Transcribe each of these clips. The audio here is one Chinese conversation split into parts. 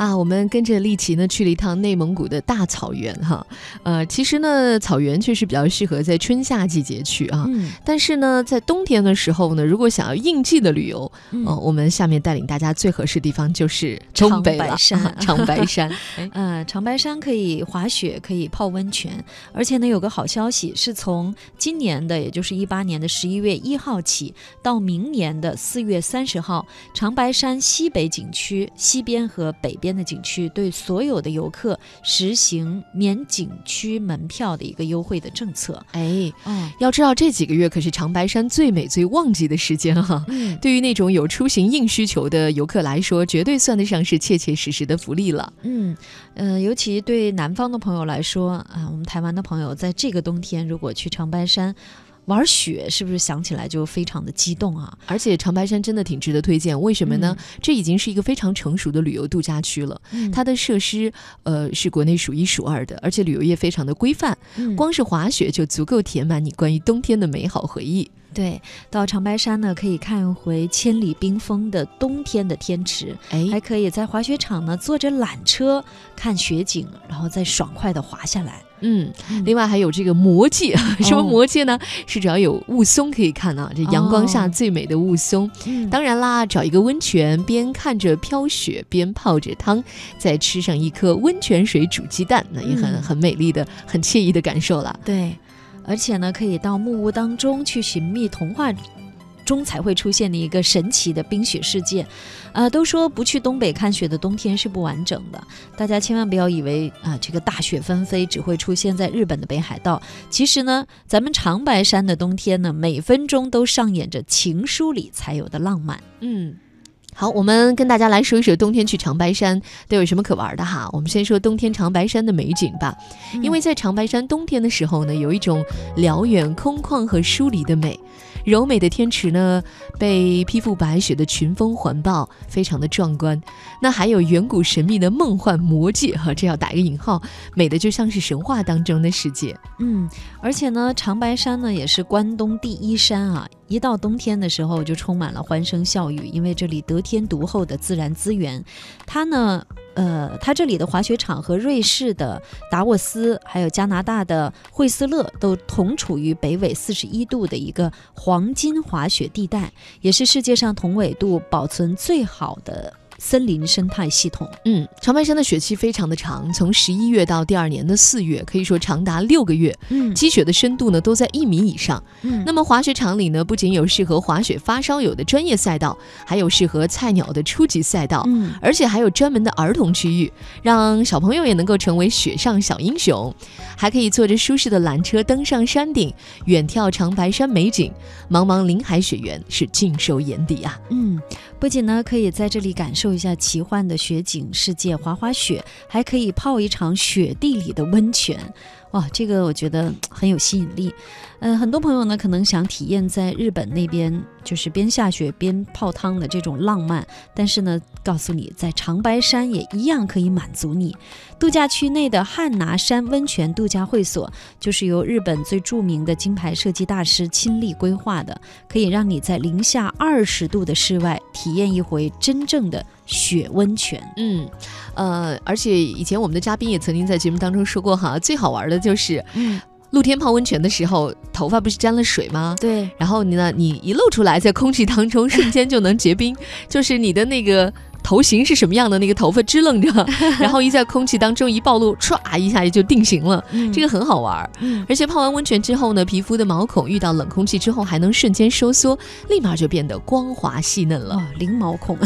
啊，我们跟着丽琪呢去了一趟内蒙古的大草原哈，呃，其实呢，草原确实比较适合在春夏季节去啊，但是呢，在冬天的时候呢，如果想要应季的旅游，嗯，我们下面带领大家最合适地方就是长白山，长白山，嗯，长白山可以滑雪，可以泡温泉，而且呢，有个好消息是从今年的也就是一八年的十一月一号起到明年的四月三十号，长白山西北景区西边和北边。的景区对所有的游客实行免景区门票的一个优惠的政策。哎，嗯，要知道这几个月可是长白山最美最旺季的时间哈。嗯，对于那种有出行硬需求的游客来说，绝对算得上是切切实实的福利了。嗯，呃，尤其对南方的朋友来说啊，我们台湾的朋友在这个冬天如果去长白山。玩雪是不是想起来就非常的激动啊？而且长白山真的挺值得推荐，为什么呢？这已经是一个非常成熟的旅游度假区了，它的设施呃是国内数一数二的，而且旅游业非常的规范，光是滑雪就足够填满你关于冬天的美好回忆。对，到长白山呢，可以看回千里冰封的冬天的天池，哎，还可以在滑雪场呢坐着缆车看雪景，然后再爽快的滑下来。嗯，另外还有这个魔界，什么魔界呢？是只要有雾凇可以看呢，这阳光下最美的雾凇。当然啦，找一个温泉边看着飘雪边泡着汤，再吃上一颗温泉水煮鸡蛋，那也很很美丽的、很惬意的感受了。对。而且呢，可以到木屋当中去寻觅童话中才会出现的一个神奇的冰雪世界。啊，都说不去东北看雪的冬天是不完整的。大家千万不要以为啊，这个大雪纷飞只会出现在日本的北海道。其实呢，咱们长白山的冬天呢，每分钟都上演着情书里才有的浪漫。嗯。好，我们跟大家来说一说冬天去长白山都有什么可玩的哈。我们先说冬天长白山的美景吧，因为在长白山冬天的时候呢，有一种辽远、空旷和疏离的美。柔美的天池呢，被披覆白雪的群峰环抱，非常的壮观。那还有远古神秘的梦幻魔界哈，这要打一个引号，美的就像是神话当中的世界。嗯，而且呢，长白山呢也是关东第一山啊。一到冬天的时候，就充满了欢声笑语，因为这里得天独厚的自然资源，它呢。呃，它这里的滑雪场和瑞士的达沃斯，还有加拿大的惠斯勒，都同处于北纬四十一度的一个黄金滑雪地带，也是世界上同纬度保存最好的。森林生态系统，嗯，长白山的雪期非常的长，从十一月到第二年的四月，可以说长达六个月。嗯，积雪的深度呢都在一米以上。嗯，那么滑雪场里呢，不仅有适合滑雪发烧友的专业赛道，还有适合菜鸟的初级赛道。嗯，而且还有专门的儿童区域，让小朋友也能够成为雪上小英雄。还可以坐着舒适的缆车登上山顶，远眺长白山美景，茫茫林海雪原是尽收眼底啊。嗯。不仅呢，可以在这里感受一下奇幻的雪景世界，滑滑雪，还可以泡一场雪地里的温泉。哇，这个我觉得很有吸引力。嗯，很多朋友呢可能想体验在日本那边就是边下雪边泡汤的这种浪漫，但是呢，告诉你，在长白山也一样可以满足你。度假区内的汉拿山温泉度假会所，就是由日本最著名的金牌设计大师亲力规划的，可以让你在零下二十度的室外体验一回真正的。雪温泉，嗯，呃，而且以前我们的嘉宾也曾经在节目当中说过哈，最好玩的就是，露天泡温泉的时候，头发不是沾了水吗？对，然后你呢，你一露出来，在空气当中 瞬间就能结冰，就是你的那个。头型是什么样的？那个头发支棱着，然后一在空气当中一暴露，唰一下就定型了。这个很好玩儿，而且泡完温泉之后呢，皮肤的毛孔遇到冷空气之后还能瞬间收缩，立马就变得光滑细嫩了，零毛孔。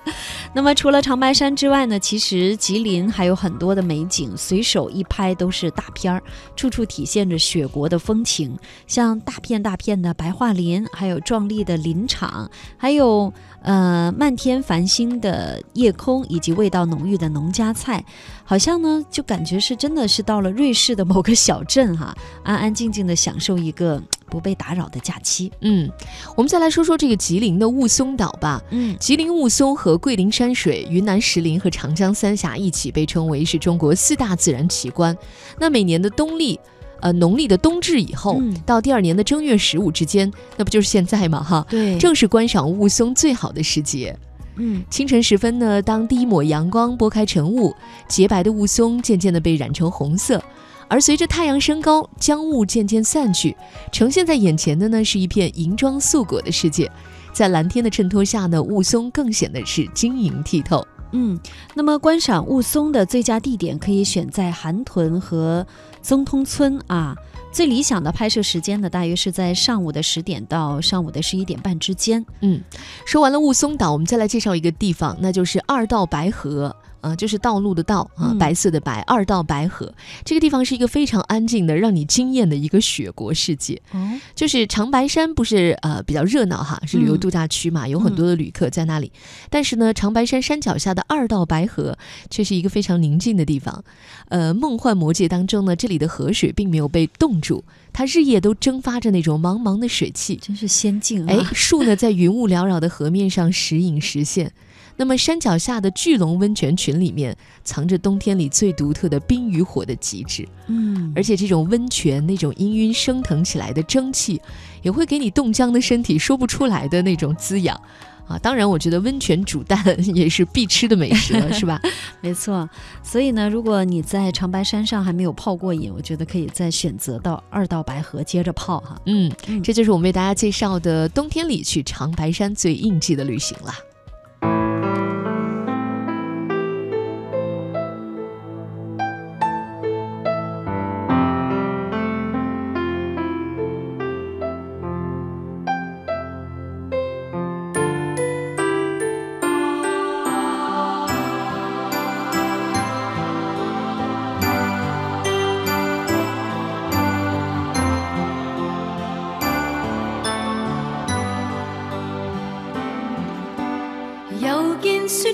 那么除了长白山之外呢，其实吉林还有很多的美景，随手一拍都是大片儿，处处体现着雪国的风情。像大片大片的白桦林，还有壮丽的林场，还有。呃，漫天繁星的夜空，以及味道浓郁的农家菜，好像呢，就感觉是真的是到了瑞士的某个小镇哈，安安静静的享受一个 不被打扰的假期。嗯，我们再来说说这个吉林的雾凇岛吧。嗯，吉林雾凇和桂林山水、云南石林和长江三峡一起被称为是中国四大自然奇观。那每年的冬令。呃，农历的冬至以后，到第二年的正月十五之间，那不就是现在吗？哈，对，正是观赏雾凇最好的时节。嗯，清晨时分呢，当第一抹阳光拨开晨雾，洁白的雾凇渐渐地被染成红色。而随着太阳升高，将雾渐渐散去，呈现在眼前的呢是一片银装素裹的世界，在蓝天的衬托下呢，雾凇更显得是晶莹剔透。嗯，那么观赏雾凇的最佳地点可以选在韩屯和松通村啊。最理想的拍摄时间呢，大约是在上午的十点到上午的十一点半之间。嗯，说完了雾凇岛，我们再来介绍一个地方，那就是二道白河。啊，就是道路的道啊，白色的白二道白河这个地方是一个非常安静的，让你惊艳的一个雪国世界。哦，就是长白山不是呃比较热闹哈，是旅游度假区嘛，有很多的旅客在那里。但是呢，长白山山脚下的二道白河却是一个非常宁静的地方。呃，梦幻魔界当中呢，这里的河水并没有被冻住，它日夜都蒸发着那种茫茫的水汽，真是仙境。哎，树呢在云雾缭绕的河面上时隐时现。那么山脚下的巨龙温泉群里面藏着冬天里最独特的冰与火的极致，嗯，而且这种温泉那种氤氲升腾起来的蒸汽，也会给你冻僵的身体说不出来的那种滋养，啊，当然我觉得温泉煮蛋 也是必吃的美食了，是吧？没错，所以呢，如果你在长白山上还没有泡过瘾，我觉得可以再选择到二道白河接着泡哈，嗯，这就是我们为大家介绍的冬天里去长白山最应季的旅行了。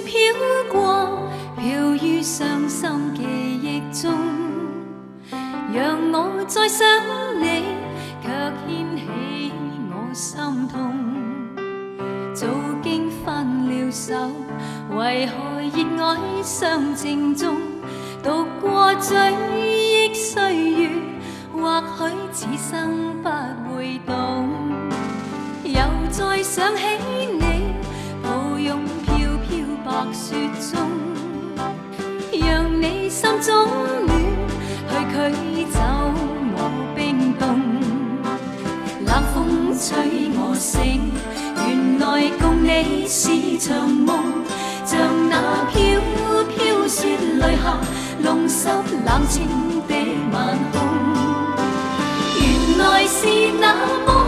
飘过，飘于伤心记忆中，让我再想你，却掀起我心痛。早经分了手，为何热爱相情重？渡过追忆岁月，或许此生不会懂。又再想起你，抱拥。白雪中，讓你心中暖，去驅走我冰凍。冷風吹我醒，原來共你是場夢。像那飄飄雪淚下，弄濕冷清的晚空。原來是那么。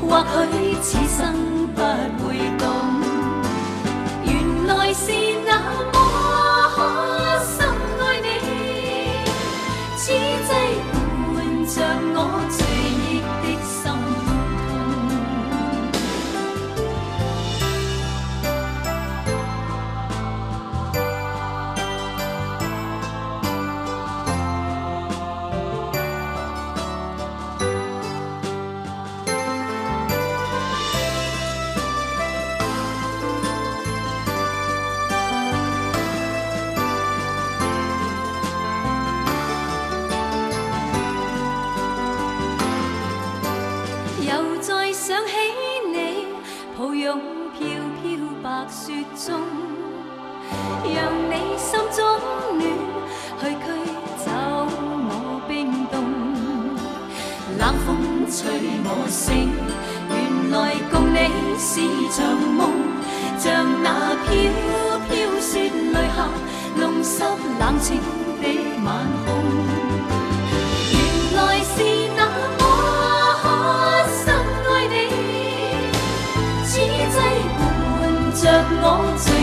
或许此生不会。雪中，让你心中暖，去驱走我冰冻。冷风吹我醒，原来共你是场梦，像那飘飘雪泪下，弄湿冷清的晚空。I'll want to